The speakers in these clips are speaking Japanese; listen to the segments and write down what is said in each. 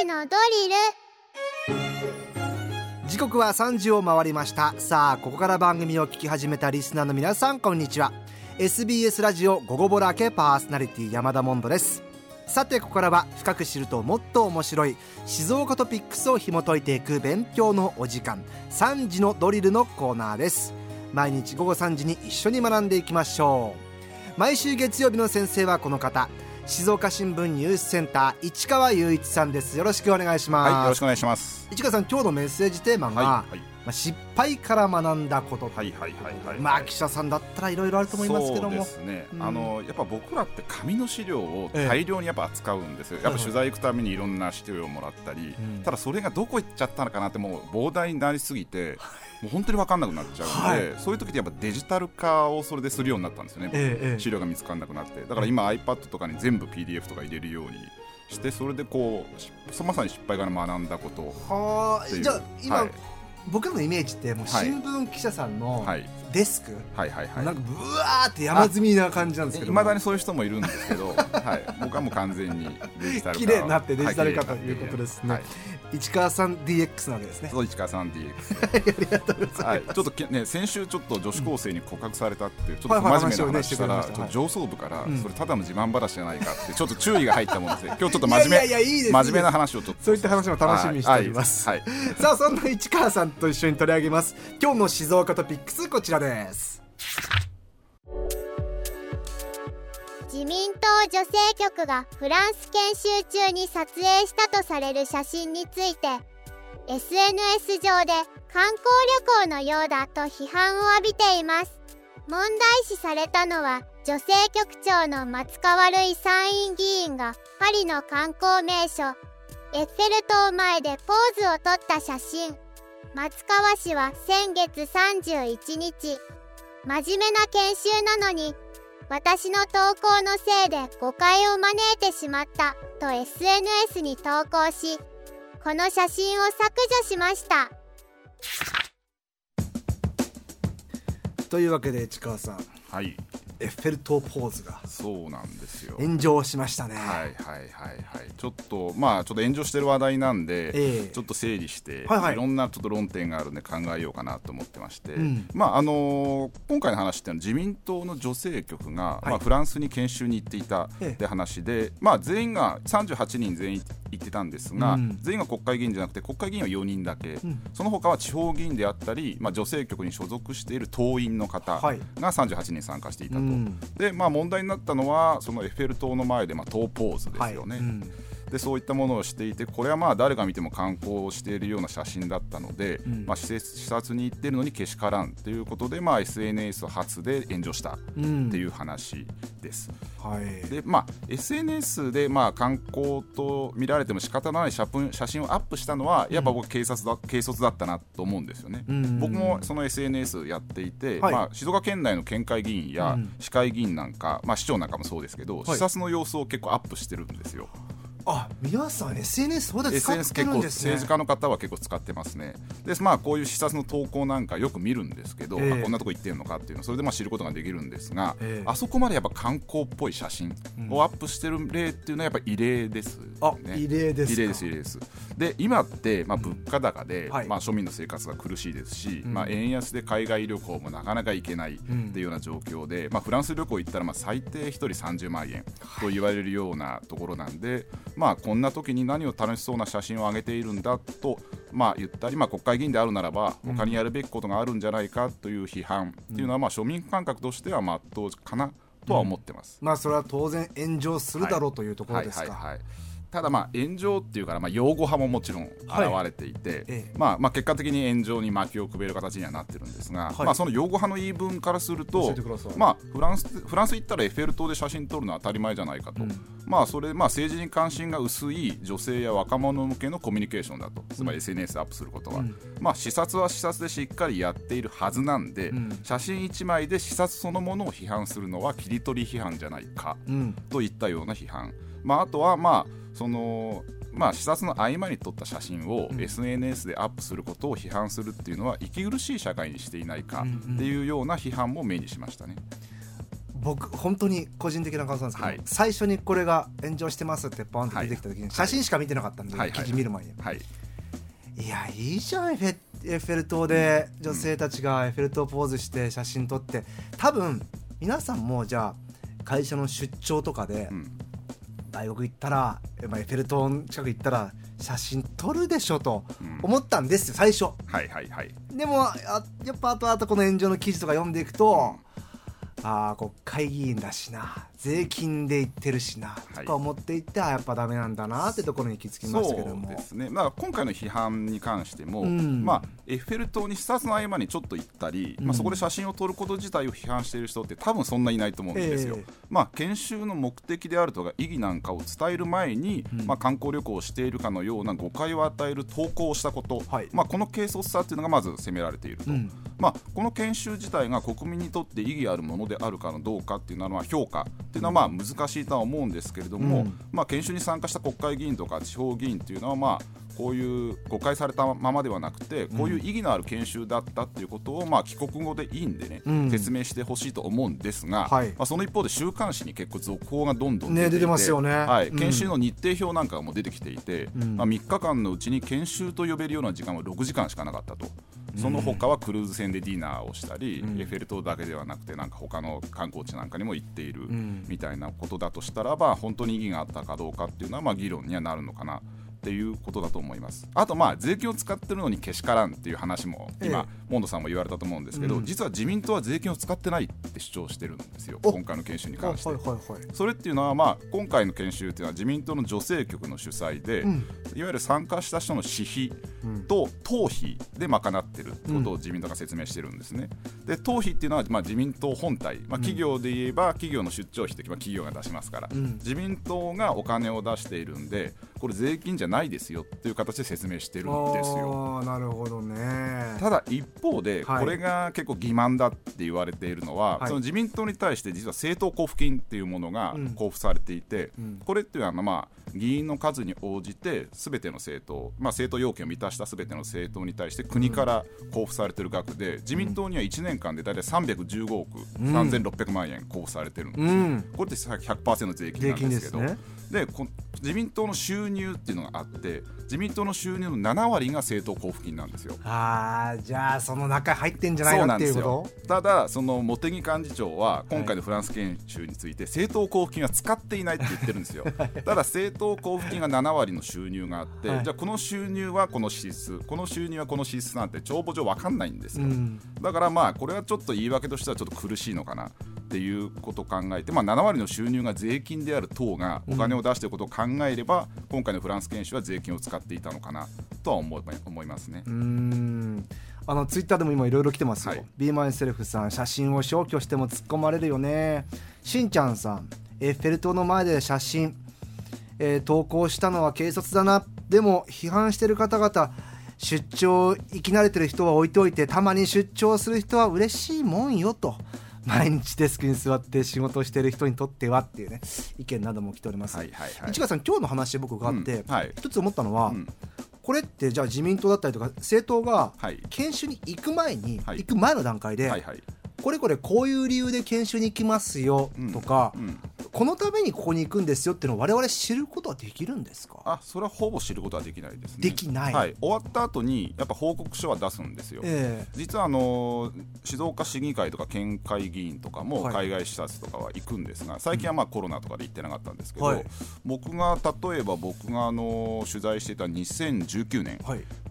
時のドリル。時刻は3時を回りました。さあここから番組を聞き始めたリスナーの皆さんこんにちは。SBS ラジオ午後ボラ系パーソナリティ山田モンドです。さてここからは深く知るともっと面白い静岡トピックスを紐解いていく勉強のお時間3時のドリルのコーナーです。毎日午後3時に一緒に学んでいきましょう。毎週月曜日の先生はこの方。静岡新聞ニュースセンター市川雄一さんです。よろしくお願いします、はい、よろしくお願いします。市川さん今日のメッセージテーマが、はいはい。まあ、失敗から学んだことはいはいはいはい、まあ記者さんだったらいろいろあると思いますけども。そうですね、うん、あのやっぱ僕らって紙の資料を大量にやっぱ扱うんですよ、ええ、やっぱ取材行くためにいろんな資料をもらったり、うん、ただそれがどこ行っちゃったのかなってもう膨大になりすぎて もう本当に分かんなくなっちゃうので、はい、そういう時ってやっぱデジタル化をそれでするようになったんですよね、え、資料が見つからなくなって。だから今 iPad とかに全部 PDF とか入れるようにしてそれでこうまさに失敗から学んだことはじゃあ今、はい。僕のイメージってもう新聞記者さんのデスク、はいはいはい。なんかぶわーって山積みな感じなんですけど。いまだにそういう人もいるんですけど、はい、僕はもう完全にデジタル化綺麗になってデジタル化ということですね、はい、市川さん DX なわけですね。そう市川さん DX ありがとうございます、はい、ちょっとね先週ちょっと女子高生に告白されたっていうちょっと真面目な話したら、上層部からそれただの自慢話じゃないかってちょっと注意が入ったもので 今日ちょっと真面目真面目な話をちょっと。そういった話も楽しみにしております、はい、さあそんな市川さんと一緒に取り上げます。今日の静岡トピックスこちらです。自民党女性局がフランス研修中に撮影したとされる写真について SNS 上で観光旅行のようだと批判を浴びています。問題視されたのは女性局長の松川るい参院議員がパリの観光名所エッフェル塔前でポーズをとった写真。松川氏は先月31日真面目な研修なのに私の投稿のせいで誤解を招いてしまったと SNS に投稿しこの写真を削除しました。というわけで市川さん。はいエッフェル塔ポーズがそうなんですよ。炎上しましたね。はいはいはいはい。ちょっとまあちょっと炎上してる話題なんで、えー、ちょっと整理して、はいはい、いろんなちょっと論点があるんで考えようかなと思ってまして、うん、まああのー、今回の話っていうのは自民党の女性局が、はい、まあ、フランスに研修に行っていたって話で、えー、まあ全員が38人全員行ってたんですが、うん、全員が国会議員じゃなくて国会議員は4人だけ、うん、その他は地方議員であったり、まあ、女性局に所属している党員の方が38人参加していたと、でまあ、問題になったのはそのエッフェル塔の前で、まあ、塔ポーズですよね。はいでそういったものをしていてこれはまあ誰が見ても観光しているような写真だったので、うん、まあ、視察に行ってるのにけしからんということで、まあ、SNS 発で炎上したっていう話です。うん、はい、でまあ、SNS でまあ観光と見られても仕方ない写写真をアップしたのはやっぱ僕警察だ、軽率だったなと思うんですよね。うん、僕もその SNS やっていて、はい、まあ、静岡県内の県会議員や市会議員なんか、まあ、市長なんかもそうですけど、視察の様子を結構アップしてるんですよ。あ皆さん SNS そうで使ってるんですね。政治家の方は結構使ってますね。でまあこういう視察の投稿なんかよく見るんですけど、えー、まあ、こんなとこ行ってるのかっていうのそれでまあ知ることができるんですが、えー、あそこまでやっぱ観光っぽい写真をアップしてる例っていうのはやっぱ異例です、ね、あ異例です異例です異例です。で今ってまあ物価高で、うん、まあ庶民の生活が苦しいですし、まあ円安で海外旅行もなかなか行けないっていうような状況で、まあフランス旅行行ったらまあ最低1人30万円と言われるようなところなんで、まあこんな時に何を楽しそうな写真を上げているんだと、まあ、言ったり、まあ、国会議員であるならば他にやるべきことがあるんじゃないかという批判っていうのは、まあ、庶民感覚としてはまっとうかなとは思ってます、うん、まあ、それは当然炎上するだろうというところですか。はいはいはいはいただまあ炎上っていうからまあ擁護派ももちろん現れていて、はい。まあ、まあ結果的に炎上に巻きをくべる形にはなってるんですが、はい、まあ、その擁護派の言い分からすると、まあ、フランスフランス行ったらエッフェル塔で写真撮るのは当たり前じゃないかと、うん、まあ、それまあ政治に関心が薄い女性や若者向けのコミュニケーションだと。つまり SNS アップすることは、うん、まあ、視察は視察でしっかりやっているはずなんで、うん、写真1枚で視察そのものを批判するのは切り取り批判じゃないか、といったような批判、まあ、あとはまあそのまあ、視察の合間に撮った写真を SNS でアップすることを批判するっていうのは息苦しい社会にしていないかっていうような批判も目にしましたね。僕本当に個人的な感想なんですけど、はい、最初にこれが炎上してますってポンって出てきた時に、写真しか見てなかったんで、はい、記事見る前に、はい、いやいいじゃんエフェエッフェル塔で女性たちがエッフェル塔ポーズして写真撮って。多分皆さんもじゃあ会社の出張とかで、大学行ったら、まあ、エッフェル塔近く行ったら写真撮るでしょと思ったんですよ、最初。はいはいはい、でもやっぱ後々この炎上の記事とか読んでいくと、ああ国会議員だしな税金で言ってるしな、とか思っていってやっぱだめなんだなってところに気づきましたけども。そうですね、まあ、今回の批判に関しても、うん、まあ、エッフェル塔に視察の合間にちょっと行ったり、うん、まあ、そこで写真を撮ること自体を批判している人って多分そんないないと思うんですよ。えー、まあ、研修の目的であるとか意義なんかを伝える前に、うん、まあ、観光旅行をしているかのような誤解を与える投稿をしたこと、はい、まあ、この軽率さっていうのがまず責められていると。まあ、この研修自体が国民にとって意義あるものであるかのどうかっていうのは評価っていうのはまあ難しいとは思うんですけれども、うん、まあ、研修に参加した国会議員とか地方議員っていうのはまあこういう誤解されたままではなくてこういう意義のある研修だったっていうことを、まあ、帰国後でいいんでね、うん、説明してほしいと思うんですが、はい、まあ、その一方で週刊誌に結構続報がどんどん出てね、出てますよね、はい、研修の日程表なんかも出てきていて、うん、まあ、3日間のうちに研修と呼べるような時間は6時間しかなかったと。その他はクルーズ船でディナーをしたり、うん、エッフェル塔だけではなくてなんか他の観光地なんかにも行っているみたいなことだとしたらば本当に意義があったかどうかっていうのはまあ議論にはなるのかなっていうことだと思います。あとまあ税金を使ってるのにけしからんっていう話も今、え。え、モンドさんも言われたと思うんですけど、うん、実は自民党は税金を使ってないって主張してるんですよ今回の研修に関して、はいはいはい、それっていうのはまあ今回の研修っていうのは自民党の女性局の主催で、うん、いわゆる参加した人の私費と党費で賄ってるってことを自民党が説明してるんですね、で党費っていうのはまあ自民党本体、まあ、企業で言えば企業の出張費って企業が出しますから、自民党がお金を出しているんでこれ税金じゃないですよっていう形で説明してるんですよ。なるほどね。ただ一方で、これが結構欺瞞だって言われているのは、はい、その自民党に対して実は政党交付金っていうものが交付されていて、うん、これっていうのはまあ議員の数に応じてすべての政党、まあ、政党要件を満たしたすべての政党に対して国から交付されている額で、自民党には1年間で大体315億3600万円交付されてるんですよ、うん、これって100%税金なんですけど。で自民党の収入っていうのがあって自民党の収入の7割が政党交付金なんですよ。あじゃあその中入ってんじゃないのっていうこと？ただその茂木幹事長は今回のフランス研修について政党交付金は使っていないって言ってるんですよ。ただ政党交付金が7割の収入があって、はい、じゃあこの収入はこの支出この収入はこの支出なんて帳簿上分かんないんですよ。うん、だからまあこれはちょっと言い訳としてはちょっと苦しいのかなっていうことを考えて、まあ、7割の収入が税金である党がお金を出していることを考えれば、うん、今回のフランス研修は税金を使っていたのかなとは思い思いますね。うん。あのツイッターでも今いろいろ来てますよ、はい、ビーマイセルフさん写真を消去しても突っ込まれるよね。しんちゃんさんエッフェル塔の前で写真、えー、投稿したのは軽率だな。でも批判してる方々出張行き慣れてる人は置いておいてたまに出張する人は嬉しいもんよと毎日デスクに座って仕事してる人にとってはっていうね意見なども来ております、はいはいはい、市川さん今日の話で僕があって、うん。はい、一つ思ったのは、うん、これってじゃあ自民党だったりとか政党が研修に行く前に、はい、行く前の段階で、はいはいこれこれこういう理由で研修に行きますよとか、うん。うん、このためにここに行くんですよっていうのを我々知ることはできるんですか？あそれはほぼ知ることはできないですね。できない、はい、終わった後にやっぱ報告書は出すんですよ、えー、実はあの静岡市議会とか県会議員とかも海外視察とかは行くんですが、はい、最近はまあコロナとかで行ってなかったんですけど、はい、僕が例えば僕があの取材していた2019年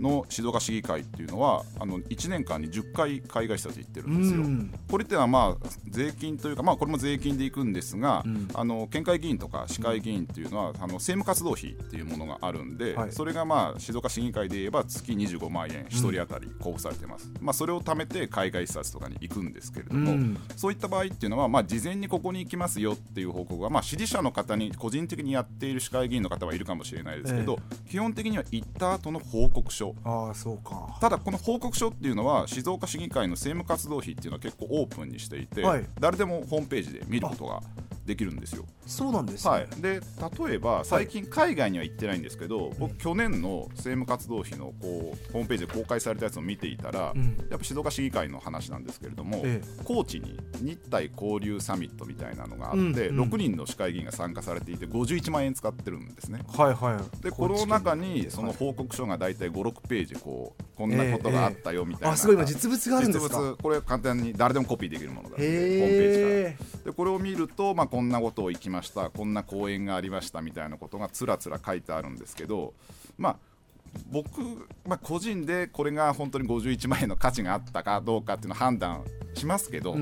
の静岡市議会っていうのはあの1年間に10回海外視察行ってるんですよこれっていうのはまあ税金というかまあこれも税金で行くんですが、うん。あの県会議員とか市会議員っていうのは、あの政務活動費っていうものがあるんで、はい、それがまあ静岡市議会で言えば月25万円1人当たり交付されてます、うん、まあ、それを貯めて海外視察とかに行くんですけれども、うん、そういった場合っていうのは、まあ、事前にここに行きますよっていう報告が、まあ、支持者の方に個人的にやっている市会議員の方はいるかもしれないですけど、えー、基本的には行った後の報告書。あそうか。ただこの報告書っていうのは静岡市議会の政務活動費っていうのは結構オープンにしていて、はい、誰でもホームページで見ることができるんですよ。そうなんです、ね、はい、で例えば最近海外には行ってないんですけど、はい、僕去年の政務活動費のこうホームページで公開されたやつを見ていたら、うん、やっぱ静岡市議会の話なんですけれども、ええ、高知に日体交流サミットみたいなのがあって、うんうん、6人の市会議員が参加されていて51万円使ってるんですね。はいはい、でこの中にその報告書が大体56ページこうこんなことがあったよみたいな、えあすごい今実物があるんですか？これ簡単に誰でもコピーできるものだホームページから。でこれを見ると、まあ、こんなことを行きましたこんな講演がありましたみたいなことがつらつら書いてあるんですけどまあ僕、まあ、個人でこれが本当に51万円の価値があったかどうかっていうのを判断しますけど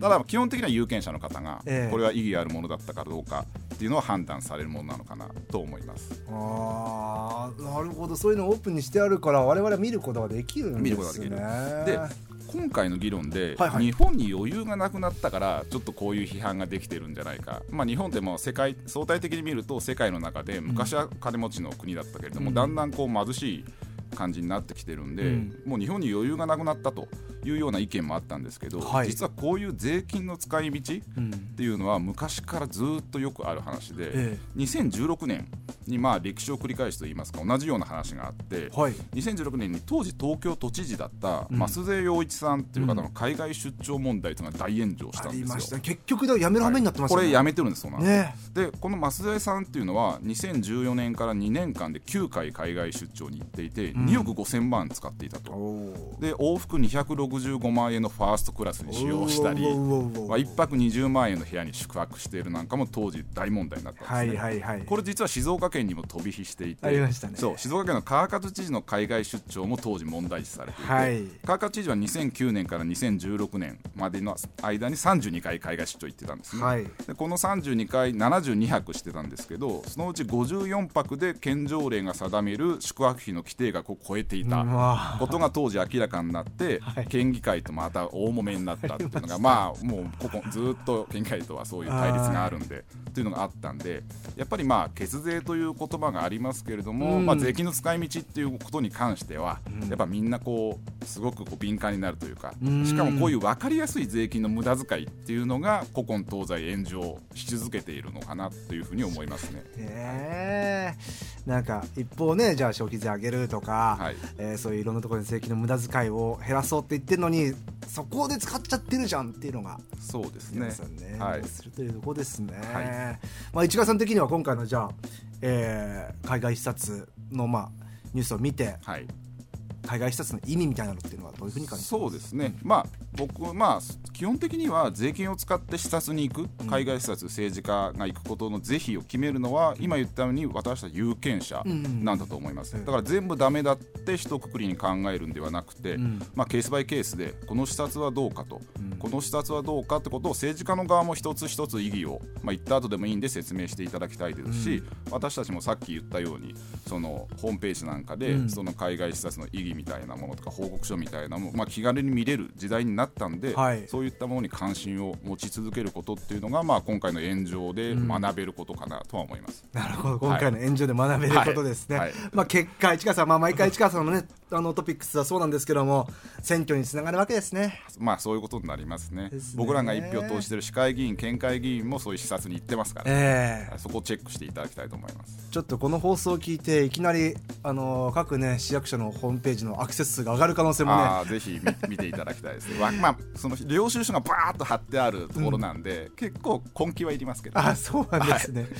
ただ基本的には有権者の方がこれは意義あるものだったかどうかっていうのは判断されるものなのかなと思います。あなるほどそういうのをオープンにしてあるから我々は見ることができるんですね。見ることができるで今回の議論で、はいはい、日本に余裕がなくなったからちょっとこういう批判ができてるんじゃないか、まあ、日本でも世界相対的に見ると世界の中で昔は金持ちの国だったけれども、うん、だんだんこう貧しい感じになってきてるんで、うん、もう日本に余裕がなくなったというような意見もあったんですけど、はい、実はこういう税金の使い道っていうのは昔からずっとよくある話で、ええ、2016年にまあ歴史を繰り返すといいますか同じような話があって、はい、2016年に当時東京都知事だった増税陽一さんっていう方の海外出張問題というのが大炎上したんですよ。結局だやめる羽目になってます、ね。はい、これやめてるんですそうなんね、でこの増税さんっていうのは2014年から2年間で9回海外出張に行っていて、2億5000万使っていたと。で往復265万円のファーストクラスに使用したり、まあ、1泊20万円の部屋に宿泊しているなんかも当時大問題になったんで。すね。はいはいはい、これ実は静岡県にも飛び火していて、ね、そう静岡県の川勝知事の海外出張も当時問題視されていて、はい、川勝知事は2009年から2016年までの間に32回海外出張行ってたんですね、はい、でこの32回72泊してたんですけどそのうち54泊で県条例が定める宿泊費の規定額を超えていたことが当時明らかになって、はい、県議会とまた大揉めになったっていうのが まあもうここずっと県議会とはそういう対立があるんでっていうのがあったんでやっぱりまあ血税という言葉がありますけれども、うん、まあ、税金の使い道っていうことに関しては、うん、やっぱみんなこうすごくこう敏感になるというか、うん、しかもこういう分かりやすい税金の無駄遣いっていうのが古今東西炎上し続けているのかなというふうに思いますね。えー、なんか一方ねじゃあ消費税上げるとか、はい、えー、そういういろんなところで税金の無駄遣いを減らそうって言ってるのにそこで使っちゃってるじゃんっていうのがそうですね。ね。はい、するというとこですね。はい、まあ市川さん的には今回のじゃあ、えー、海外視察のまあニュースを見て、はい、海外視察の意味みたいなのっていうのはどういうふうに感じそうですね、うん、まあ僕まあ基本的には税金を使って視察に行く海外視察、政治家が行くことの是非を決めるのは、今言ったように私たち有権者なんだと思います、だから全部ダメだって一括りに考えるんではなくて、まあ、ケースバイケースでこの視察はどうかと、この視察はどうかってことを政治家の側も一つ一つ意義を、まあ、言った後でもいいんで説明していただきたいですし、私たちもさっき言ったようにそのホームページなんかで、その海外視察の意義みたいなものとか報告書みたいなもの、まあ、気軽に見れる時代になったんで、はい、そういったものに関心を持ち続けることっていうのが、まあ、今回の炎上で学べることかなとは思います、うん、なるほど。今回の炎上で学べることですね、はい。はい、まあ、結果市川さん、まあ、毎回市川さんの,、ね、あのトピックスはそうなんですけども選挙につながるわけですね。まあそういうことになりますね、ね、僕らが一票投じてる市会議員県会議員もそういう視察に行ってますから、ね、え。ー、そこをチェックしていただきたいと思います。ちょっとこの放送を聞いていきなりあの各ね市役所のホームページのアクセス数が上がる可能性もね。ぜひ見ていただきたいですね。まあその領収書がバーッと貼ってあるところなんで、うん、結構根気はいりますけど、ね、あそうなんですね、はい、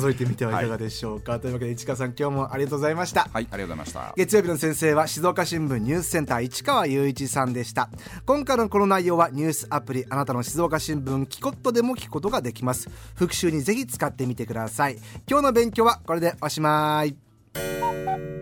覗いてみてはいかがでしょうか、はい、というわけで市川さん今日もありがとうございました。はいありがとうございました。月曜日の先生は静岡新聞ニュースセンター市川雄一さんでした。今回のこの内容はニューススアプリあなたの静岡新聞キコットでも聞くことができます。復習にぜひ使ってみてください。今日の勉強はこれでおしまい。